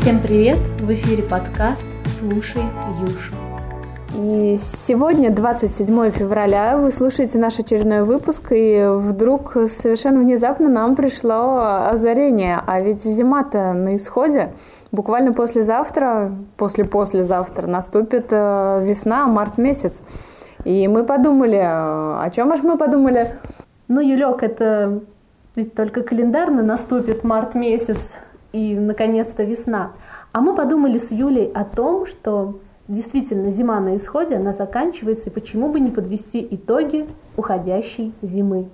Всем привет! В эфире подкаст «Слушай Юшу». И сегодня, 27 февраля, вы слушаете наш очередной выпуск, и вдруг совершенно внезапно нам пришло озарение. А ведь зима-то на исходе. Буквально послезавтра, после-послезавтра наступит э, весна, март месяц. И мы подумали, о чем аж мы подумали? Ну, Юлек, это ведь только календарно наступит март месяц и, наконец-то, весна. А мы подумали с Юлей о том, что действительно зима на исходе, она заканчивается, и почему бы не подвести итоги уходящей зимы.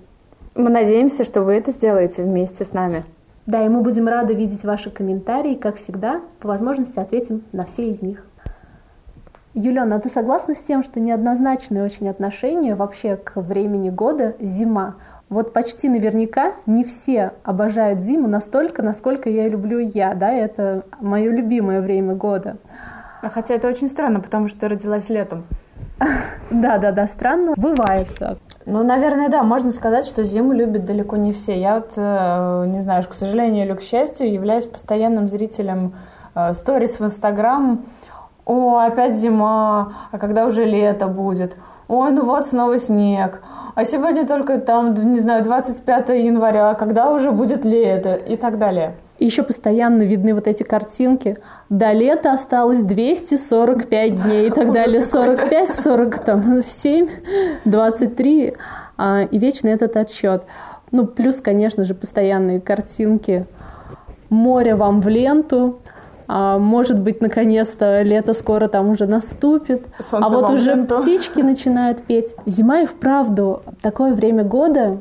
Мы надеемся, что вы это сделаете вместе с нами. Да, и мы будем рады видеть ваши комментарии, как всегда, по возможности ответим на все из них. Юлена, а ты согласна с тем, что неоднозначное очень отношение вообще к времени года зима? Вот почти наверняка не все обожают зиму настолько, насколько я люблю я, да, это мое любимое время года. А хотя это очень странно, потому что родилась летом. Да, да, да, странно. Бывает так. Ну, наверное, да, можно сказать, что зиму любят далеко не все. Я вот, э, не знаю, к сожалению или к счастью, являюсь постоянным зрителем э, сторис в Инстаграм. О, опять зима, а когда уже лето будет? Ой, ну вот снова снег. А сегодня только там, не знаю, 25 января, когда уже будет лето и так далее. И еще постоянно видны вот эти картинки. До лета осталось 245 дней и так далее. 45, 47, 23. И вечно этот отсчет. Ну, плюс, конечно же, постоянные картинки. Море вам в ленту. А, может быть, наконец-то лето скоро там уже наступит. Солнце а вот уже ленту. птички начинают петь. Зима и вправду такое время года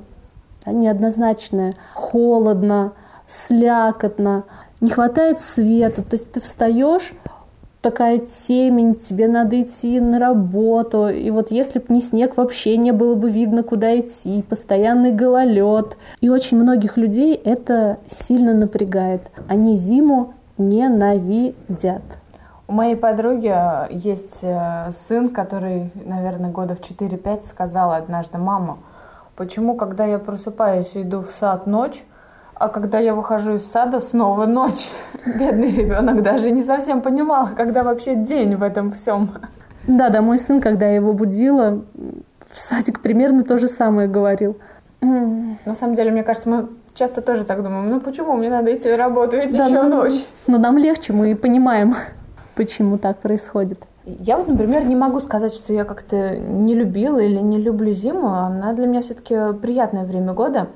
да, неоднозначное. Холодно, слякотно, не хватает света. То есть ты встаешь, такая темень, тебе надо идти на работу. И вот если бы не снег, вообще не было бы видно, куда идти. Постоянный гололед. И очень многих людей это сильно напрягает. Они зиму ненавидят. У моей подруги э, есть э, сын, который, наверное, года в 4-5 сказал однажды, мама, почему, когда я просыпаюсь и иду в сад ночь, а когда я выхожу из сада, снова ночь. Бедный ребенок даже не совсем понимал, когда вообще день в этом всем. Да, да, мой сын, когда я его будила, в садик примерно то же самое говорил. На самом деле, мне кажется, мы часто тоже так думаем, ну почему мне надо идти на работу, ведь да, еще ну, ночь. Но нам легче, мы понимаем, почему так происходит. Я вот, например, не могу сказать, что я как-то не любила или не люблю зиму. Она для меня все-таки приятное время года.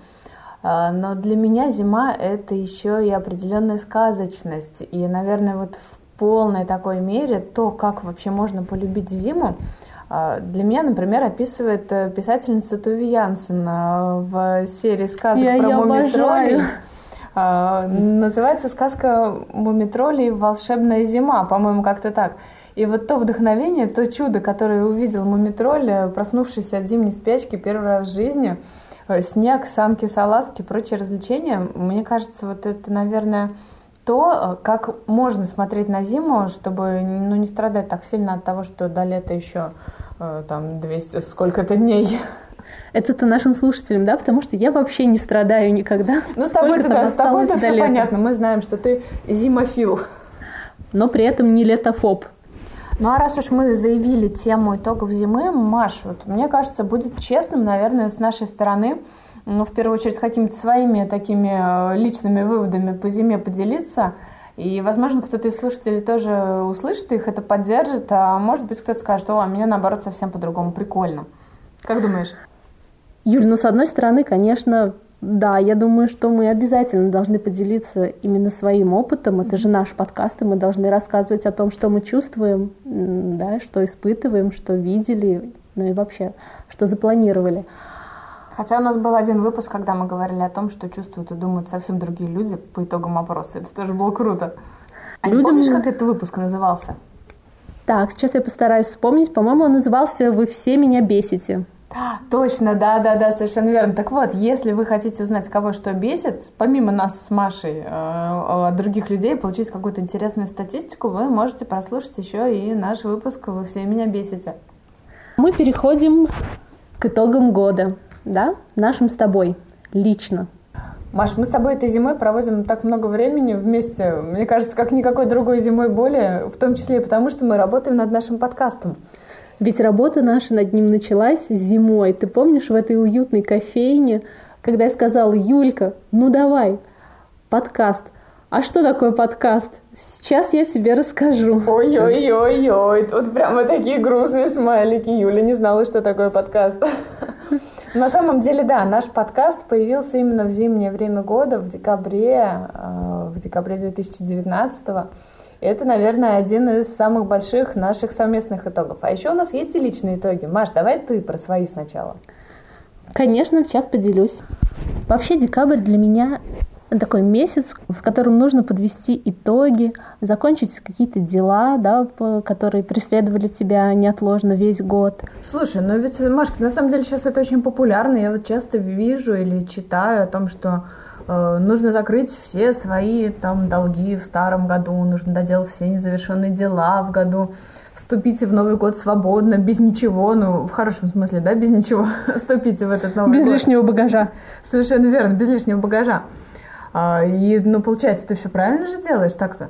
А, но для меня зима — это еще и определенная сказочность. И, наверное, вот в полной такой мере то, как вообще можно полюбить зиму, для меня, например, описывает э, писательница Туви Янсен э, в серии сказок я, про мумитролей. А, называется сказка «Мумитролей. Волшебная зима», по-моему, как-то так. И вот то вдохновение, то чудо, которое увидел Мумитроль, э, проснувшись от зимней спячки первый раз в жизни – снег, санки, салазки, прочие развлечения, мне кажется, вот это, наверное, то, э, как можно смотреть на зиму, чтобы ну, не страдать так сильно от того, что до лета еще э, там 200 сколько-то дней. Это-то нашим слушателям, да, потому что я вообще не страдаю никогда. Ну, с тобой-то, да, с тобой-то все лета. понятно. Мы знаем, что ты зимофил. Но при этом не летофоб. Ну а раз уж мы заявили тему итогов зимы, Маш, вот мне кажется, будет честным, наверное, с нашей стороны, ну, в первую очередь, какими-то своими такими э, личными выводами по зиме поделиться. И, возможно, кто-то из слушателей тоже услышит их, это поддержит, а может быть, кто-то скажет, о, а меня, наоборот, совсем по-другому, прикольно. Как думаешь? Юль, ну, с одной стороны, конечно, да, я думаю, что мы обязательно должны поделиться именно своим опытом. Это же наш подкаст, и мы должны рассказывать о том, что мы чувствуем, да, что испытываем, что видели, ну и вообще, что запланировали. Хотя у нас был один выпуск, когда мы говорили о том, что чувствуют и думают совсем другие люди по итогам опроса. Это тоже было круто. А Людям... не помнишь, как этот выпуск назывался? Так, сейчас я постараюсь вспомнить. По-моему, он назывался «Вы все меня бесите». Точно, да, да, да, совершенно верно. Так вот, если вы хотите узнать, кого что бесит, помимо нас с Машей, э, других людей, получить какую-то интересную статистику, вы можете прослушать еще и наш выпуск «Вы все меня бесите». Мы переходим к итогам года, да, нашим с тобой, лично. Маш, мы с тобой этой зимой проводим так много времени вместе, мне кажется, как никакой другой зимой более, в том числе и потому, что мы работаем над нашим подкастом. Ведь работа наша над ним началась зимой. Ты помнишь в этой уютной кофейне, когда я сказала, Юлька, ну давай, подкаст. А что такое подкаст? Сейчас я тебе расскажу. Ой-ой-ой-ой, тут прямо такие грустные смайлики. Юля не знала, что такое подкаст. На самом деле, да, наш подкаст появился именно в зимнее время года, в декабре, э, в декабре 2019 -го. Это, наверное, один из самых больших наших совместных итогов. А еще у нас есть и личные итоги. Маш, давай ты про свои сначала. Конечно, сейчас поделюсь. Вообще декабрь для меня такой месяц, в котором нужно подвести итоги, закончить какие-то дела, да, которые преследовали тебя неотложно весь год. Слушай, ну ведь, Машка, на самом деле сейчас это очень популярно. Я вот часто вижу или читаю о том, что э, нужно закрыть все свои там долги в старом году, нужно доделать все незавершенные дела в году вступите в Новый год свободно, без ничего, ну, в хорошем смысле, да, без ничего, вступите в этот Новый без год. Без лишнего багажа. Совершенно верно, без лишнего багажа. А, и, ну, получается, ты все правильно же делаешь так-то?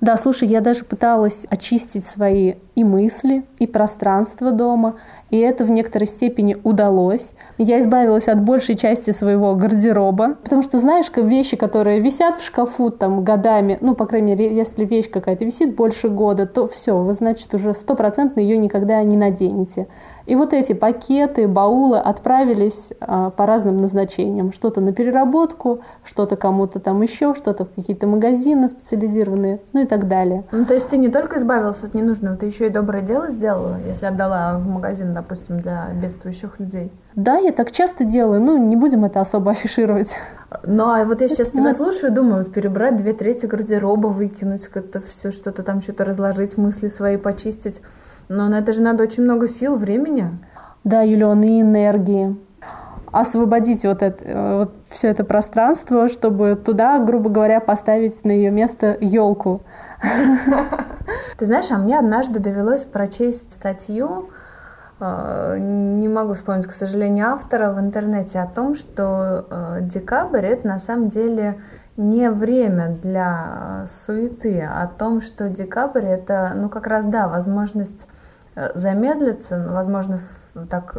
Да, слушай, я даже пыталась очистить свои и мысли, и пространство дома, и это в некоторой степени удалось. Я избавилась от большей части своего гардероба, потому что, знаешь, вещи, которые висят в шкафу там годами, ну, по крайней мере, если вещь какая-то висит больше года, то все, вы, значит, уже стопроцентно ее никогда не наденете. И вот эти пакеты, баулы отправились а, по разным назначениям. Что-то на переработку, что-то кому-то там еще, что-то в какие-то магазины специализированные, ну и так далее. Ну, то есть ты не только избавился от ненужного, ты еще и доброе дело сделала, если отдала в магазин, допустим, для бедствующих людей? Да, я так часто делаю, ну, не будем это особо афишировать. Ну, а вот я сейчас тебя слушаю, думаю, вот перебрать две трети гардероба, выкинуть как-то все, что-то там, что-то разложить, мысли свои почистить. Но на это же надо очень много сил, времени. Да, Юлион, и энергии. Освободить вот, это, э, вот все это пространство, чтобы туда, грубо говоря, поставить на ее место елку. Ты знаешь, а мне однажды довелось прочесть статью, не могу вспомнить, к сожалению, автора в интернете о том, что э, декабрь это на самом деле не время для суеты, а о том, что декабрь это, ну как раз да, возможность Э, замедлиться, ну, возможно, так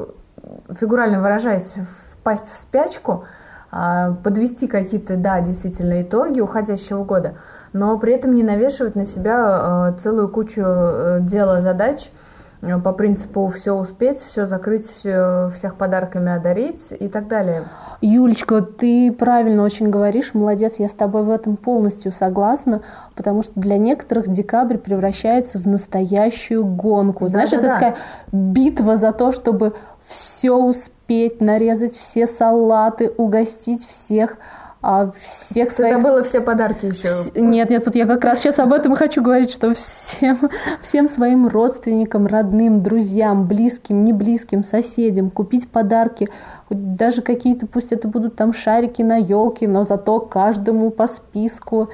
фигурально выражаясь, впасть в спячку, а, подвести какие-то, да, действительно итоги уходящего года, но при этом не навешивать на себя э, целую кучу дела, задач, Э, по принципу все успеть, все закрыть, все, всех подарками одарить и так далее. Юлечка, ты правильно очень говоришь, молодец, я с тобой в этом полностью согласна, потому что для некоторых декабрь превращается в настоящую гонку. Да, Знаешь, да, это да. такая битва за то, чтобы все успеть, нарезать все салаты, угостить всех а всех своих... Ты забыла все подарки еще. Нет, нет, вот я как раз сейчас об этом и хочу говорить, что всем, всем своим родственникам, родным, друзьям, близким, не близким, соседям купить подарки, даже какие-то, пусть это будут там шарики на елке, но зато каждому по списку,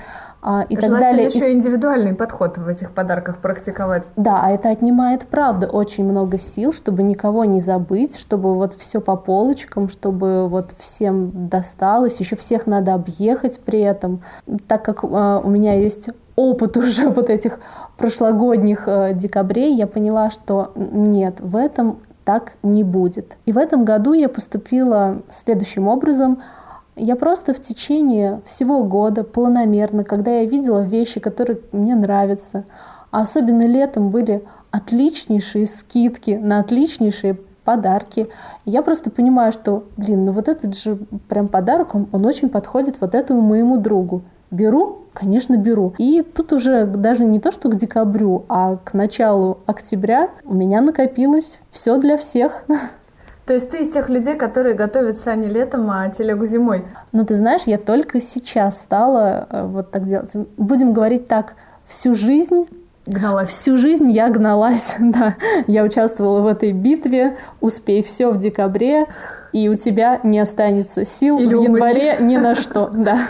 а, и так далее. еще индивидуальный подход в этих подарках практиковать. Да, а это отнимает, правда, очень много сил, чтобы никого не забыть, чтобы вот все по полочкам, чтобы вот всем досталось, еще всех надо объехать при этом. Так как э, у меня есть опыт уже вот этих прошлогодних э, декабрей, я поняла, что нет, в этом так не будет. И в этом году я поступила следующим образом – я просто в течение всего года планомерно, когда я видела вещи, которые мне нравятся, а особенно летом были отличнейшие скидки на отличнейшие подарки. я просто понимаю, что, блин, ну вот этот же прям подарок, он, он очень подходит вот этому моему другу. Беру, конечно, беру. И тут уже даже не то, что к декабрю, а к началу октября у меня накопилось все для всех. То есть ты из тех людей, которые готовят сани летом, а телегу зимой? Ну, ты знаешь, я только сейчас стала э, вот так делать. Будем говорить так, всю жизнь Гналась. Всю жизнь я гналась, да. Я участвовала в этой битве. Успей все в декабре, и у тебя не останется сил Или в январе ни на что, да.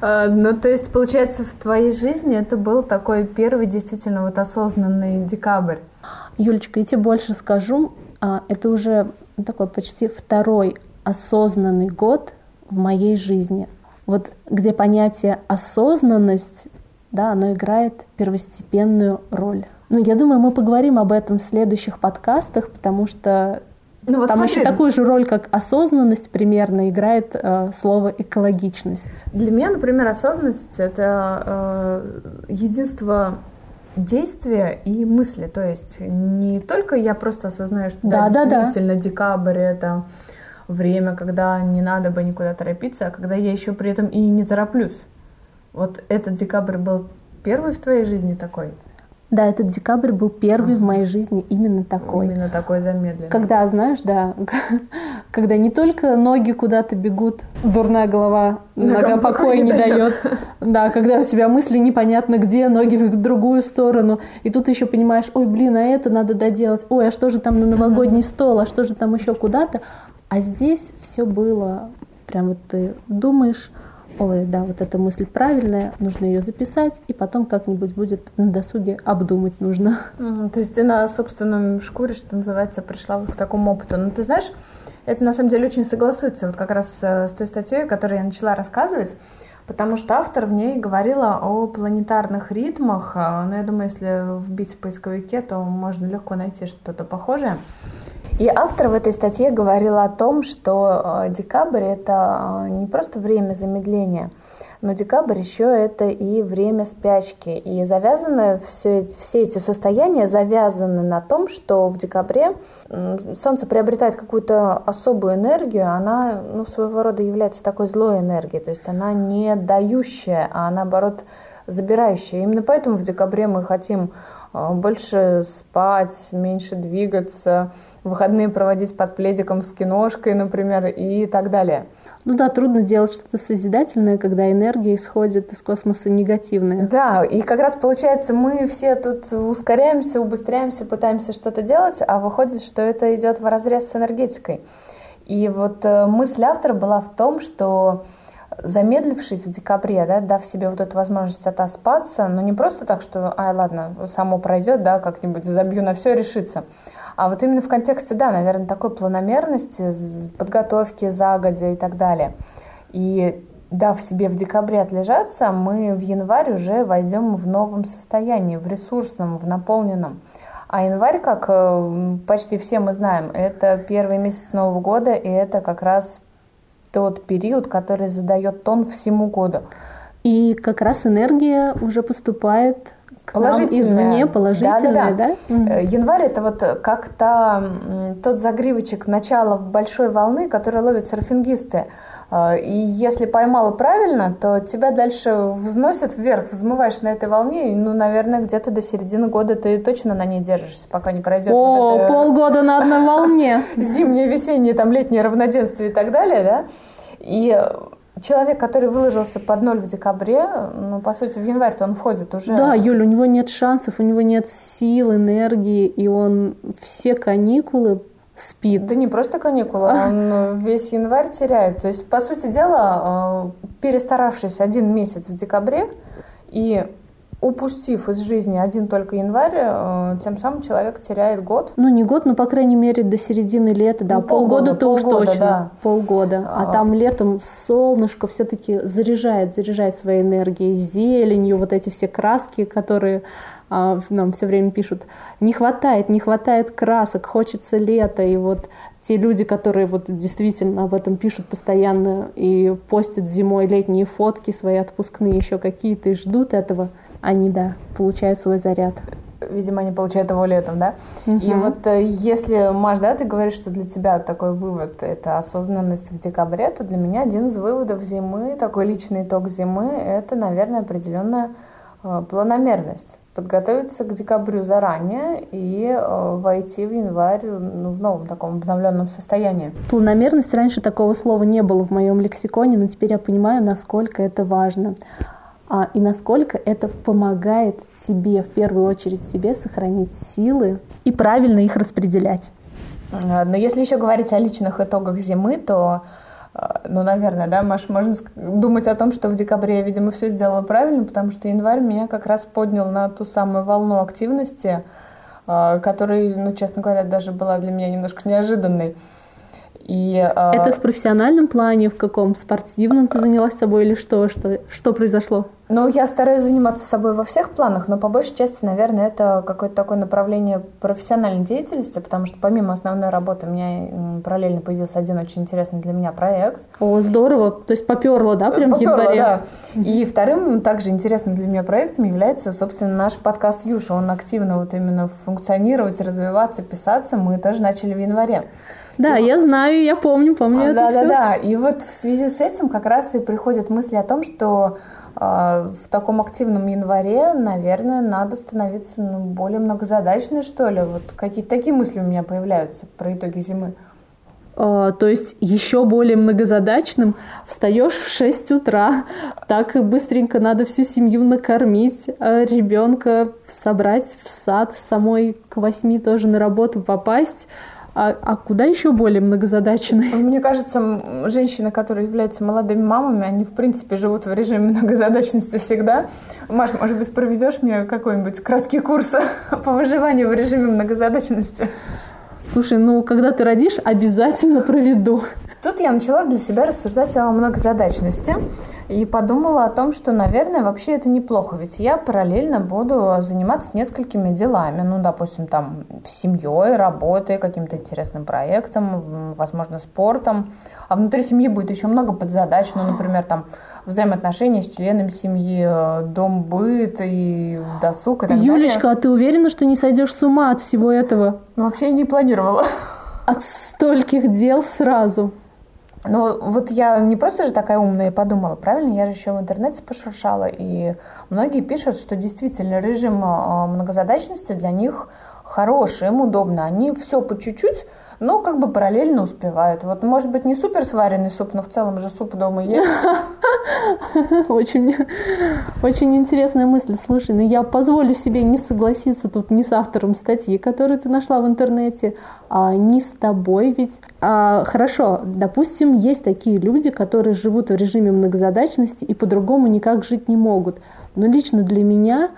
А, ну, то есть, получается, в твоей жизни это был такой первый действительно вот осознанный декабрь. Юлечка, я тебе больше скажу, а, это уже такой почти второй осознанный год в моей жизни. вот где понятие осознанность, да, оно играет первостепенную роль. Ну, я думаю, мы поговорим об этом в следующих подкастах, потому что ну, вот Там смотри. еще такую же роль, как осознанность примерно играет э, слово экологичность. Для меня, например, осознанность это э, единство действия и мысли. То есть не только я просто осознаю, что да, да, действительно да. декабрь это время, когда не надо бы никуда торопиться, а когда я еще при этом и не тороплюсь. Вот этот декабрь был первый в твоей жизни такой? Да, этот декабрь был первый ага. в моей жизни именно такой. Именно такой замедленный. Когда, знаешь, да, когда не только ноги куда-то бегут, дурная голова ногам покоя не дает. Да, когда у тебя мысли непонятно где, ноги в другую сторону. И тут еще понимаешь, ой, блин, а это надо доделать. Ой, а что же там на новогодний стол, а что же там еще куда-то. А здесь все было, прям вот ты думаешь, ой, да, вот эта мысль правильная, нужно ее записать, и потом как-нибудь будет на досуге обдумать нужно. То есть ты на собственном шкуре, что называется, пришла к такому опыту. Но ты знаешь, это на самом деле очень согласуется вот как раз э, с той статьей, которую я начала рассказывать, потому что автор в ней говорила о планетарных ритмах, э, но я думаю, если вбить в поисковике, то можно легко найти что-то похожее. И автор в этой статье говорил о том, что э, декабрь это э, не просто время замедления, но декабрь еще это и время спячки. И завязаны все, все эти состояния завязаны на том, что в декабре Солнце приобретает какую-то особую энергию, она ну, своего рода является такой злой энергией, то есть она не дающая, а наоборот забирающая. Именно поэтому в декабре мы хотим э, больше спать, меньше двигаться, выходные проводить под пледиком с киношкой, например, и так далее. Ну да, трудно делать что-то созидательное, когда энергия исходит из космоса негативная. Да, и как раз получается, мы все тут ускоряемся, убыстряемся, пытаемся что-то делать, а выходит, что это идет в разрез с энергетикой. И вот э, мысль автора была в том, что замедлившись в декабре, да, дав себе вот эту возможность отоспаться, но не просто так, что, ай, ладно, само пройдет, да, как-нибудь забью на все, решится, а вот именно в контексте, да, наверное, такой планомерности, подготовки загодя и так далее. И дав себе в декабре отлежаться, мы в январь уже войдем в новом состоянии, в ресурсном, в наполненном. А январь, как э, почти все мы знаем, это первый месяц Нового года, и это как раз тот период, который задает тон всему году. И как раз энергия уже поступает положительная. извне, положительная, да? да, да. Угу. Январь это вот как-то тот загривочек начала большой волны, который ловят серфингисты. Э, и если поймала правильно, то тебя дальше взносят вверх, взмываешь на этой волне, и, ну, наверное, где-то до середины года ты точно на ней держишься, пока не пройдет. О, вот это... полгода на одной волне. Зимнее, весеннее, там, летнее равноденствие и так далее, да? И человек, который выложился под ноль в декабре, ну, по сути, в январь-то он входит уже. Да, Юля, у него нет шансов, у него нет сил, энергии, и он все каникулы спит. Да не просто каникулы, он весь январь теряет. То есть, по сути дела, э, перестаравшись один месяц в декабре и упустив из жизни один только январь, э, тем самым человек теряет год. Ну, не год, но, по крайней мере, до середины лета, да. Ну, полгода-то уж точно. Да. Полгода. А, а там летом солнышко все-таки заряжает, заряжает своей энергией, зеленью, вот эти все краски, которые нам все время пишут, не хватает, не хватает красок, хочется лета, и вот те люди, которые вот действительно об этом пишут постоянно и постят зимой летние фотки свои отпускные еще какие-то и ждут этого, они, да, получают свой заряд. Видимо, они получают его летом, да? Угу. И вот э, если, Маш, да, ты говоришь, что для тебя такой вывод – это осознанность в декабре, то для меня один из выводов зимы, такой личный итог зимы – это, наверное, определенная э, планомерность подготовиться к декабрю заранее и э, войти в январь ну, в новом таком обновленном состоянии. Планомерность раньше такого слова не было в моем лексиконе, но теперь я понимаю, насколько это важно а, и насколько это помогает тебе, в первую очередь тебе, сохранить силы и правильно их распределять. Но если еще говорить о личных итогах зимы, то ну, наверное, да, Маш, можно думать о том, что в декабре я, видимо, все сделала правильно, потому что январь меня как раз поднял на ту самую волну активности, а, которая, ну, честно говоря, даже была для меня немножко неожиданной. И, э... Это в профессиональном плане, в каком спортивном ты занялась собой или что? Что, что произошло? Ну, я стараюсь заниматься собой во всех планах, но по большей части, наверное, это какое-то такое направление профессиональной деятельности, потому что помимо основной работы у меня параллельно появился один очень интересный для меня проект. О, здорово! То есть поперло, да, прям поперло, в январе? да. И вторым также интересным для меня проектом является, собственно, наш подкаст «Юша». Он активно вот именно функционировать, развиваться, писаться мы тоже начали в январе. Да, и я вот... знаю, я помню, помню а, это да, все. Да, да, И вот в связи с этим как раз и приходят мысли о том, что э, в таком активном январе, наверное, надо становиться ну, более многозадачной, что ли. Вот какие-то такие мысли у меня появляются про итоги зимы. Uh, то есть еще более многозадачным встаешь в 6 утра, так и быстренько надо всю семью накормить, а ребенка собрать в сад, самой к 8 тоже на работу попасть. А, а куда еще более многозадачные? Мне кажется, женщины, которые являются молодыми мамами, они, в принципе, живут в режиме многозадачности всегда. Маш, может быть, проведешь мне какой-нибудь краткий курс по выживанию в режиме многозадачности? Слушай, ну, когда ты родишь, обязательно проведу. Тут я начала для себя рассуждать о многозадачности и подумала о том, что, наверное, вообще это неплохо, ведь я параллельно буду заниматься несколькими делами, ну, допустим, там, семьей, работой, каким-то интересным проектом, возможно, спортом, а внутри семьи будет еще много подзадач, ну, например, там, взаимоотношения с членами семьи, дом, быт и досуг и так Юлечка, далее. а ты уверена, что не сойдешь с ума от всего этого? Ну, вообще я не планировала. От стольких дел сразу. Ну, вот я не просто же такая умная и подумала, правильно? Я же еще в интернете пошуршала, и многие пишут, что действительно режим а, многозадачности для них хороший, им удобно. Они все по чуть-чуть но как бы параллельно успевают. Вот, может быть, не супер сваренный суп, но в целом же суп дома есть. Очень, очень интересная мысль. Слушай, ну я позволю себе не согласиться тут ни с автором статьи, которую ты нашла в интернете, а ни с тобой. Ведь а, хорошо, допустим, есть такие люди, которые живут в режиме многозадачности и по-другому никак жить не могут. Но лично для меня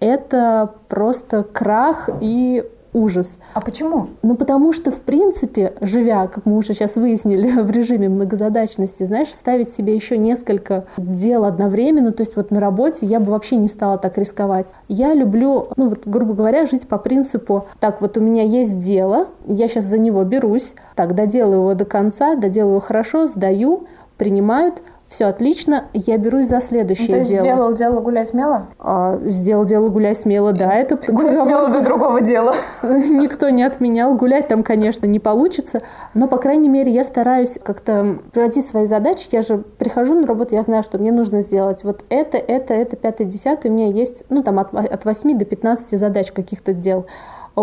это просто крах и ужас. А почему? Ну, потому что, в принципе, живя, как мы уже сейчас выяснили, в режиме многозадачности, знаешь, ставить себе еще несколько дел одновременно, то есть вот на работе я бы вообще не стала так рисковать. Я люблю, ну вот, грубо говоря, жить по принципу, так, вот у меня есть дело, я сейчас за него берусь, так, доделаю его до конца, доделаю хорошо, сдаю, принимают, все отлично, я берусь за следующее ну, то есть дело. сделал дело гулять смело? А, сделал дело гулять смело, да, это гулять смело до другого дела. Никто не отменял, гулять там, конечно, не получится, но по крайней мере я стараюсь как-то проводить свои задачи. Я же прихожу на работу, я знаю, что мне нужно сделать вот это, это, это, пятое, десятое. У меня есть, ну там от, от 8 до 15 задач каких-то дел.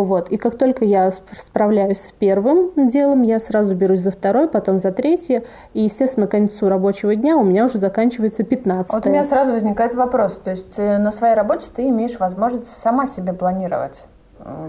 Вот. И как только я справляюсь с первым делом, я сразу берусь за второй, потом за третье. И, естественно, к концу рабочего дня у меня уже заканчивается 15 Вот у меня сразу возникает вопрос. То есть э, на своей работе ты имеешь возможность сама себе планировать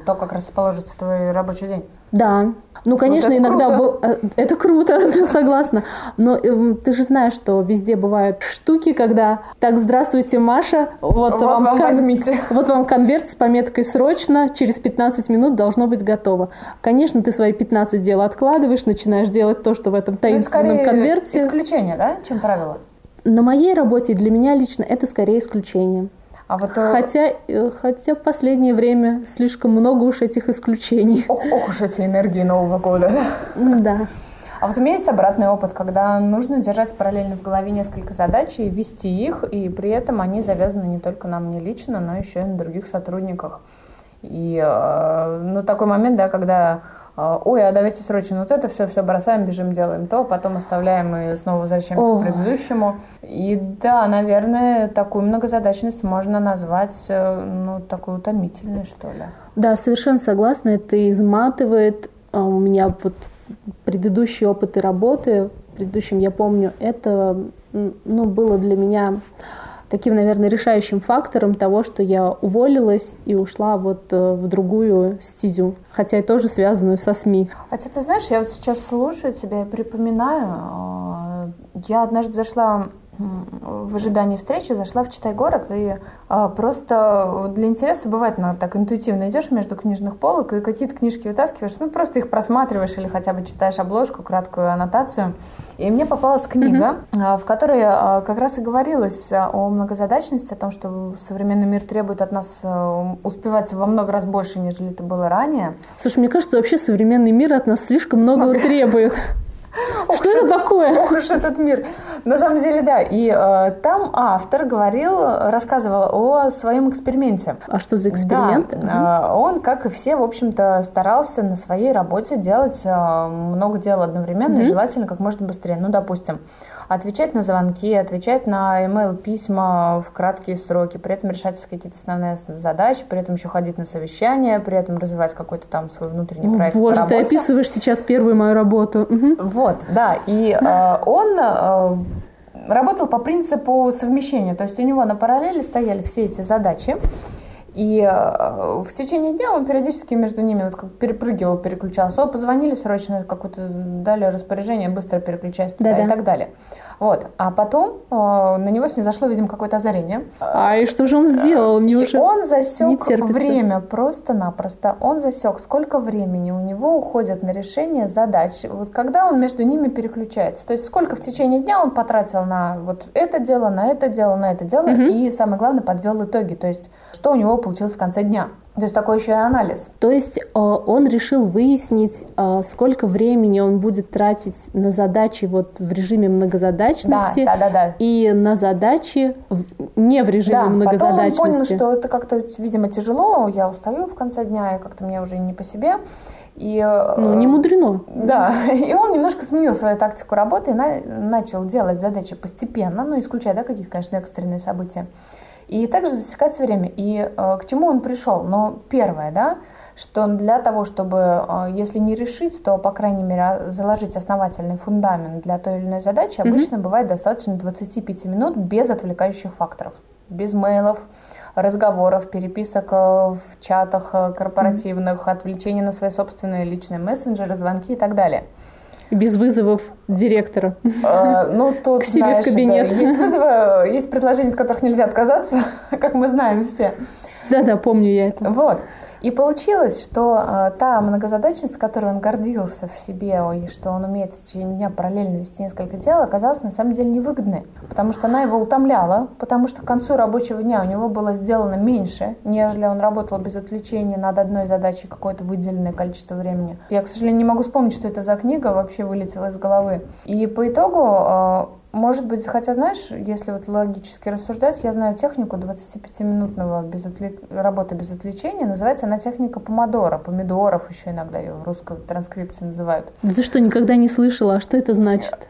то, как расположится твой рабочий день? Да. Ну, конечно, вот иногда круто. Был, э, это круто, согласна. Но э, ты же знаешь, что везде бывают штуки, когда так, здравствуйте, Маша, вот, вот вам, вам кон... возьмите. Вот вам конверт с пометкой срочно, через 15 минут должно быть готово. Конечно, ты свои 15 дел откладываешь, начинаешь делать то, что в этом таинственном это конверте. Исключение, да, чем правило? На моей работе для меня лично это скорее исключение. А вот, э, хотя, э, хотя в последнее время слишком много уж этих исключений. Ох, ох уж эти энергии Нового года. Да. А вот у меня есть обратный опыт, когда нужно держать параллельно в голове несколько задач и вести их, и при этом они завязаны не только на мне лично, но еще и на других сотрудниках. И э, ну, такой момент, да, когда ой, а давайте срочно вот это все, все бросаем, бежим, делаем то, потом оставляем и снова возвращаемся О. к предыдущему. И да, наверное, такую многозадачность можно назвать, э, ну, такой утомительной, что ли. Да, совершенно согласна, это изматывает. А, у меня вот предыдущие опыты работы, в предыдущем я помню, это ну, было для меня таким, наверное, решающим фактором того, что я уволилась и ушла вот э, в другую стезю, хотя и тоже связанную со СМИ. Хотя ты знаешь, я вот сейчас слушаю тебя и припоминаю, э, я однажды зашла в ожидании встречи зашла в Читай город и а, просто для интереса бывает на так интуитивно идешь между книжных полок и какие-то книжки вытаскиваешь, ну просто их просматриваешь или хотя бы читаешь обложку, краткую аннотацию. И мне попалась книга, mm-hmm. в которой а, как раз и говорилось о многозадачности, о том, что современный мир требует от нас успевать во много раз больше, нежели это было ранее. Слушай, мне кажется, вообще современный мир от нас слишком многого требует. Что это такое? Ох уж этот мир. На самом деле, да. И э, там автор говорил, рассказывал о своем эксперименте. А что за эксперимент? Да. Угу. Он, как и все, в общем-то, старался на своей работе делать э, много дел одновременно угу. и желательно как можно быстрее. Ну, допустим, отвечать на звонки, отвечать на email письма в краткие сроки, при этом решать какие-то основные задачи, при этом еще ходить на совещания, при этом развивать какой-то там свой внутренний проект. Боже, ты описываешь сейчас первую мою работу. Угу. Вот, да. И э, он э, работал по принципу совмещения. То есть у него на параллели стояли все эти задачи. И э, в течение дня он периодически между ними вот как перепрыгивал, переключался. О, позвонили срочно, какое-то дали распоряжение, быстро переключайся туда Да-да. и так далее. Вот. А потом э, на него снизошло, видимо, какое-то озарение. А и что же он сделал? Мне и уже он засек время просто-напросто. Он засек, сколько времени у него уходит на решение задач. Вот когда он между ними переключается. То есть сколько в течение дня он потратил на вот это дело, на это дело, на это дело. Угу. И самое главное, подвел итоги. То есть что у него получилось в конце дня. То есть такой еще и анализ. То есть э, он решил выяснить, э, сколько времени он будет тратить на задачи вот в режиме многозадачности да, да, да, да. и на задачи не в режиме да, многозадачности. Потом он понял, что это как-то, видимо, тяжело, я устаю в конце дня, и как-то мне уже не по себе. И, э, ну, не мудрено. Да, и он немножко сменил свою тактику работы и на, начал делать задачи постепенно, ну, исключая, да, какие-то, конечно, экстренные события и также засекать время. И э, к чему он пришел? Но первое, да, что для того, чтобы, э, если не решить, то, по крайней мере, заложить основательный фундамент для той или иной задачи, mm-hmm. обычно бывает достаточно 25 минут без отвлекающих факторов, без мейлов, разговоров, переписок э, в чатах корпоративных, mm-hmm. отвлечений на свои собственные личные мессенджеры, звонки и так далее. Без вызовов директора. А, ну, тут, К себе знаешь, в кабинет. Да, есть вызовы, есть предложения, от которых нельзя отказаться, как мы знаем все. Да-да, помню я это. Вот. И получилось, что э, та многозадачность, которой он гордился в себе, и что он умеет в течение дня параллельно вести несколько дел, оказалась на самом деле невыгодной, потому что она его утомляла, потому что к концу рабочего дня у него было сделано меньше, нежели он работал без отвлечения над одной задачей какое-то выделенное количество времени. Я, к сожалению, не могу вспомнить, что это за книга, вообще вылетела из головы. И по итогу э, может быть, хотя знаешь, если вот логически рассуждать, я знаю технику 25-минутного без отвлек... работы без отвлечения. Называется она техника помодора, помидоров еще иногда ее в русской транскрипции называют. Да ты что, никогда не слышала? А что это значит?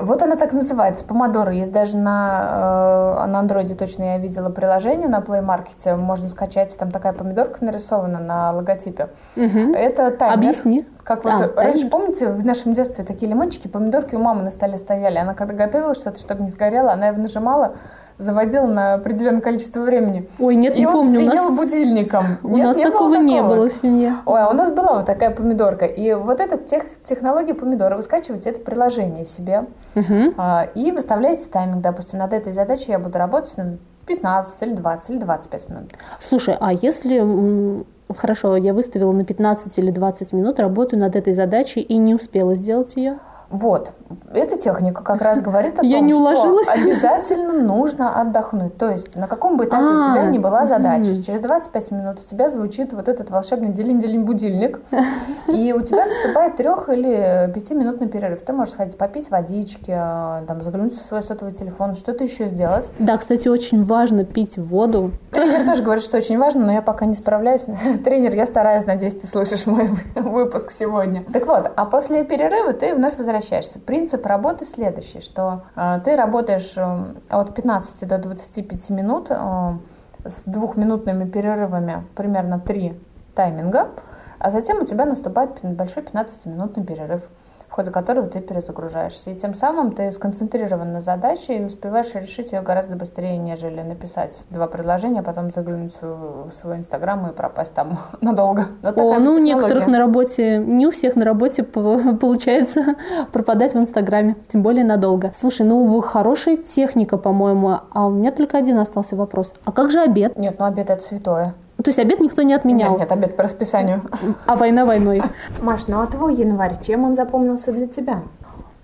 Вот она так называется, помодоро. Есть даже на, э, на андроиде точно я видела приложение на Play Market. Можно скачать, там такая помидорка нарисована на логотипе. Угу. Это таймер. Объясни. Как вот а, раньше, таймер. помните, в нашем детстве такие лимончики, помидорки у мамы на столе стояли. Она когда готовила что-то, чтобы не сгорело, она его нажимала, заводил на определенное количество времени. Ой, нет, и не он помню. У нас будильником. У нет, нас не такого, было не было в семье. Ой, а у нас была вот такая помидорка. И вот эта тех, технология помидора, вы скачиваете это приложение себе угу. а, и выставляете тайминг. Допустим, над этой задачей я буду работать на 15 или 20 или 25 минут. Слушай, а если хорошо, я выставила на 15 или 20 минут, работаю над этой задачей и не успела сделать ее? Вот. Эта техника как раз говорит о том, Я не уложилась. что обязательно нужно отдохнуть. То есть на каком бы этапе у тебя а, ни была задача, через 25 минут у тебя звучит вот этот волшебный делин-делин будильник, и у тебя наступает трех или пятиминутный перерыв. Ты можешь сходить попить водички, а, там, заглянуть в свой сотовый телефон, что-то еще сделать. Да, кстати, очень важно пить воду. Тренер тоже говорит, что очень важно, но я пока не справляюсь. Тренер, я стараюсь, надеюсь, ты слышишь мой выпуск сегодня. Так вот, а после перерыва ты вновь возвращаешься возвращаешься. Принцип работы следующий, что э, ты работаешь э, от 15 до 25 минут э, с двухминутными перерывами, примерно 3 тайминга, а затем у тебя наступает большой 15-минутный перерыв. В ходе которого ты перезагружаешься. И тем самым ты сконцентрирован на задаче и успеваешь решить ее гораздо быстрее, нежели написать два предложения, а потом заглянуть в свой инстаграм и пропасть там надолго. Вот О, ну у некоторых на работе, не у всех на работе получается пропадать в инстаграме, тем более надолго. Слушай, ну хорошая техника, по-моему, а у меня только один остался вопрос. А как же обед? Нет, ну обед это святое. То есть обед никто не отменял? Нет, нет, обед по расписанию. А война войной. Маш, ну а твой январь, чем он запомнился для тебя?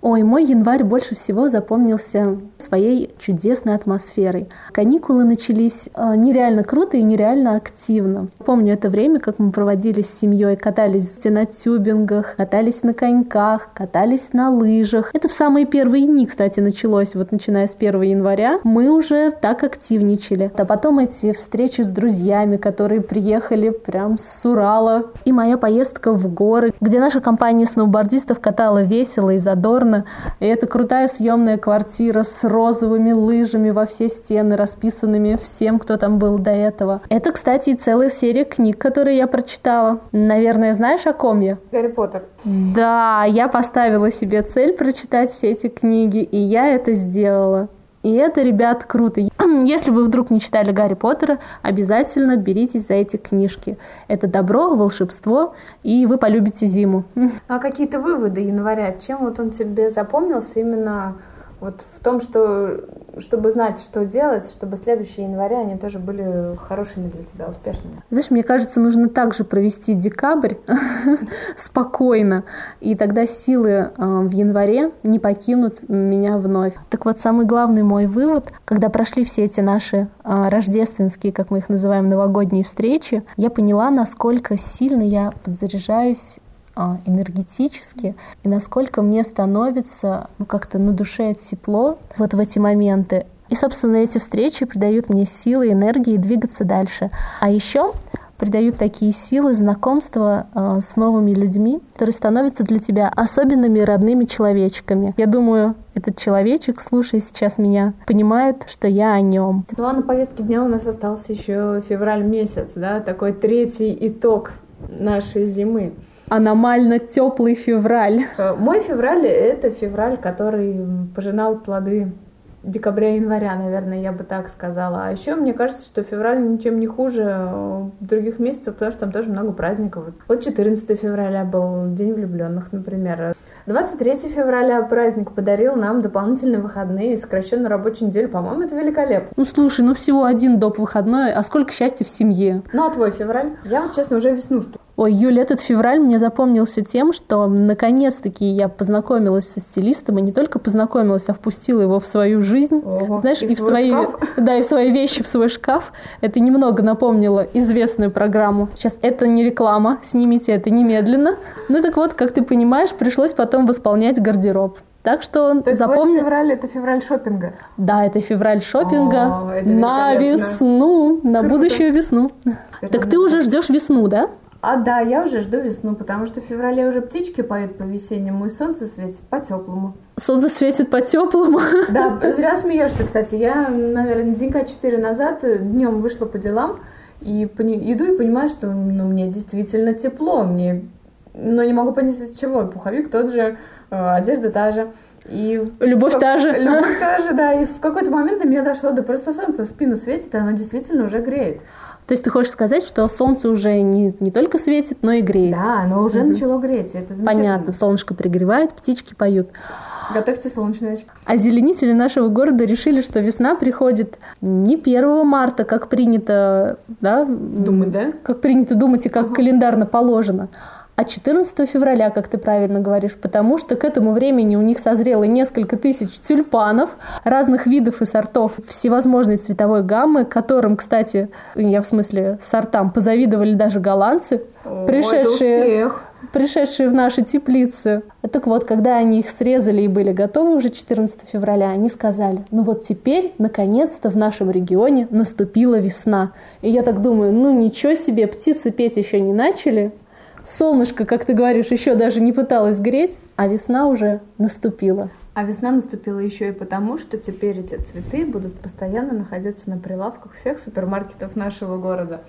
Ой, мой январь больше всего запомнился своей чудесной атмосферой. Каникулы начались э, нереально круто и нереально активно. Помню это время, как мы проводили с семьей, катались на тюбингах, катались на коньках, катались на лыжах. Это в самые первые дни, кстати, началось, вот начиная с 1 января, мы уже так активничали. А потом эти встречи с друзьями, которые приехали прям с Урала. И моя поездка в горы, где наша компания сноубордистов катала весело и задорно, стены. И это крутая съемная квартира с розовыми лыжами во все стены, расписанными всем, кто там был до этого. Это, кстати, целая серия книг, которые я прочитала. Наверное, знаешь, о ком я? Гарри Поттер. Да, я поставила себе цель прочитать все эти книги, и я это сделала. И это, ребят, круто. Если вы вдруг не читали Гарри Поттера, обязательно беритесь за эти книжки. Это добро, волшебство, и вы полюбите зиму. А какие-то выводы января? Чем вот он тебе запомнился именно вот в том, что чтобы знать, что делать, чтобы следующие января они тоже были хорошими для тебя, успешными. Знаешь, мне кажется, нужно также провести декабрь спокойно, и тогда силы э, в январе не покинут меня вновь. Так вот, самый главный мой вывод, когда прошли все эти наши э, рождественские, как мы их называем, новогодние встречи, я поняла, насколько сильно я подзаряжаюсь энергетически, и насколько мне становится ну, как-то на душе тепло вот в эти моменты. И, собственно, эти встречи придают мне силы, энергии двигаться дальше. А еще придают такие силы знакомства э, с новыми людьми, которые становятся для тебя особенными родными человечками. Я думаю, этот человечек, слушая сейчас меня, понимает, что я о нем. Ну а на повестке дня у нас остался еще февраль месяц, да, такой третий итог нашей зимы аномально теплый февраль. Э, мой февраль — это февраль, который пожинал плоды декабря-января, наверное, я бы так сказала. А еще мне кажется, что февраль ничем не хуже э, других месяцев, потому что там тоже много праздников. Вот 14 февраля был День влюбленных, например. 23 февраля праздник подарил нам дополнительные выходные и сокращенную рабочую неделю. По-моему, это великолепно. Ну, слушай, ну всего один доп. выходной, а сколько счастья в семье. Ну, а твой февраль? Я вот, честно, уже весну жду. Ой, Юля, этот февраль мне запомнился тем, что наконец-таки я познакомилась со стилистом, и не только познакомилась, а впустила его в свою жизнь. Ого, Знаешь, и, и в свои, шкаф? да, и в свои вещи, в свой шкаф. Это немного напомнило известную программу. Сейчас это не реклама, снимите это немедленно. Ну так вот, как ты понимаешь, пришлось потом восполнять гардероб. Так что То есть запомни... февраль это февраль шопинга. Да, это февраль шопинга О, это на весну, на Круто. будущую весну. Круто. Так ты уже ждешь весну, да? А да, я уже жду весну, потому что в феврале уже птички поют по-весеннему, и солнце светит по-теплому. Солнце светит по-теплому. Да, зря смеешься, кстати. Я, наверное, денька четыре назад днем вышла по делам, и иду и понимаю, что ну, мне действительно тепло, мне... но не могу понять от чего. Пуховик тот же, э, одежда та же. И любовь в... та же. Любовь та же, да. И в какой-то момент до меня дошло, да просто солнце в спину светит, и оно действительно уже греет. То есть ты хочешь сказать, что солнце уже не, не только светит, но и греет? Да, оно уже угу. начало греть, это Понятно, солнышко пригревает, птички поют. Готовьте солнечные очки. А зеленители нашего города решили, что весна приходит не 1 марта, как принято, да? Думать, да? Как принято думать и как ага. календарно положено, а 14 февраля, как ты правильно говоришь, потому что к этому времени у них созрело несколько тысяч тюльпанов разных видов и сортов всевозможной цветовой гаммы, которым, кстати, я в смысле сортам позавидовали даже голландцы, О, пришедшие пришедшие в наши теплицы. Так вот, когда они их срезали и были готовы уже 14 февраля, они сказали, ну вот теперь, наконец-то в нашем регионе наступила весна. И я так думаю, ну ничего себе, птицы петь еще не начали, солнышко, как ты говоришь, еще даже не пыталось греть, а весна уже наступила. А весна наступила еще и потому, что теперь эти цветы будут постоянно находиться на прилавках всех супермаркетов нашего города.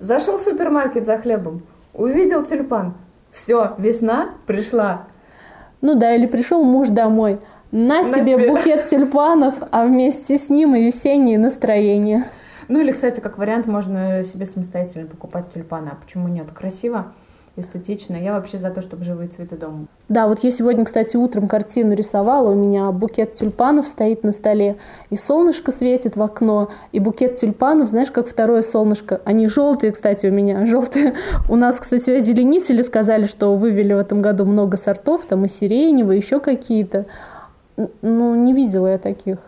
Зашел в супермаркет за хлебом, увидел тюльпан. Все, весна пришла. Ну да, или пришел муж домой, на, на тебе, тебе букет тюльпанов, а вместе с ним и весеннее настроение. Ну или, кстати, как вариант, можно себе самостоятельно покупать тюльпаны. А почему нет? Красиво эстетично. Я вообще за то, чтобы живые цветы дома. Да, вот я сегодня, кстати, утром картину рисовала. У меня букет тюльпанов стоит на столе, и солнышко светит в окно, и букет тюльпанов, знаешь, как второе солнышко. Они желтые, кстати, у меня. Желтые. У нас, кстати, зеленители сказали, что вывели в этом году много сортов, там и сиреневые, еще какие-то. Ну, не видела я таких.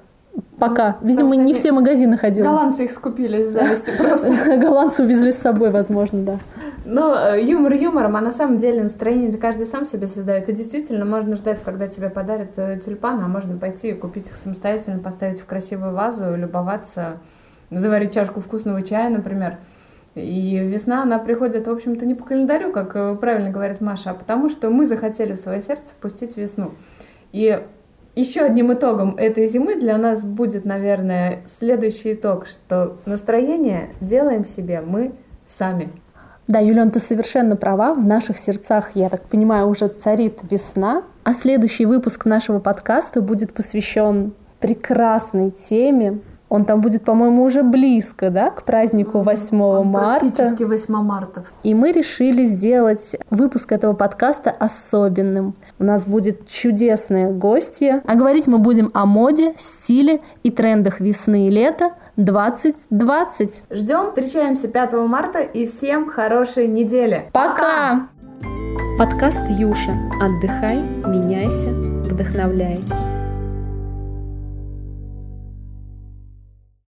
Пока. Видимо, не в те магазины ходила. Голландцы их скупили из зависти просто. Голландцы увезли с собой, возможно, да. Но э, юмор юмором, а на самом деле настроение каждый сам себе создает. И действительно, можно ждать, когда тебе подарят э, тюльпаны, а можно пойти и купить их самостоятельно, поставить в красивую вазу, любоваться, заварить чашку вкусного чая, например. И весна, она приходит, в общем-то, не по календарю, как э, правильно говорит Маша, а потому что мы захотели в свое сердце впустить весну. И еще одним итогом этой зимы для нас будет, наверное, следующий итог, что настроение делаем себе мы сами. Да, Юлиан, ты совершенно права. В наших сердцах, я так понимаю, уже царит весна. А следующий выпуск нашего подкаста будет посвящен прекрасной теме он там будет, по-моему, уже близко, да, к празднику 8 Он марта. Практически 8 марта. И мы решили сделать выпуск этого подкаста особенным. У нас будет чудесные гости. А говорить мы будем о моде, стиле и трендах весны и лета 2020. Ждем, встречаемся 5 марта и всем хорошей недели. Пока! Подкаст Юша. Отдыхай, меняйся, вдохновляй.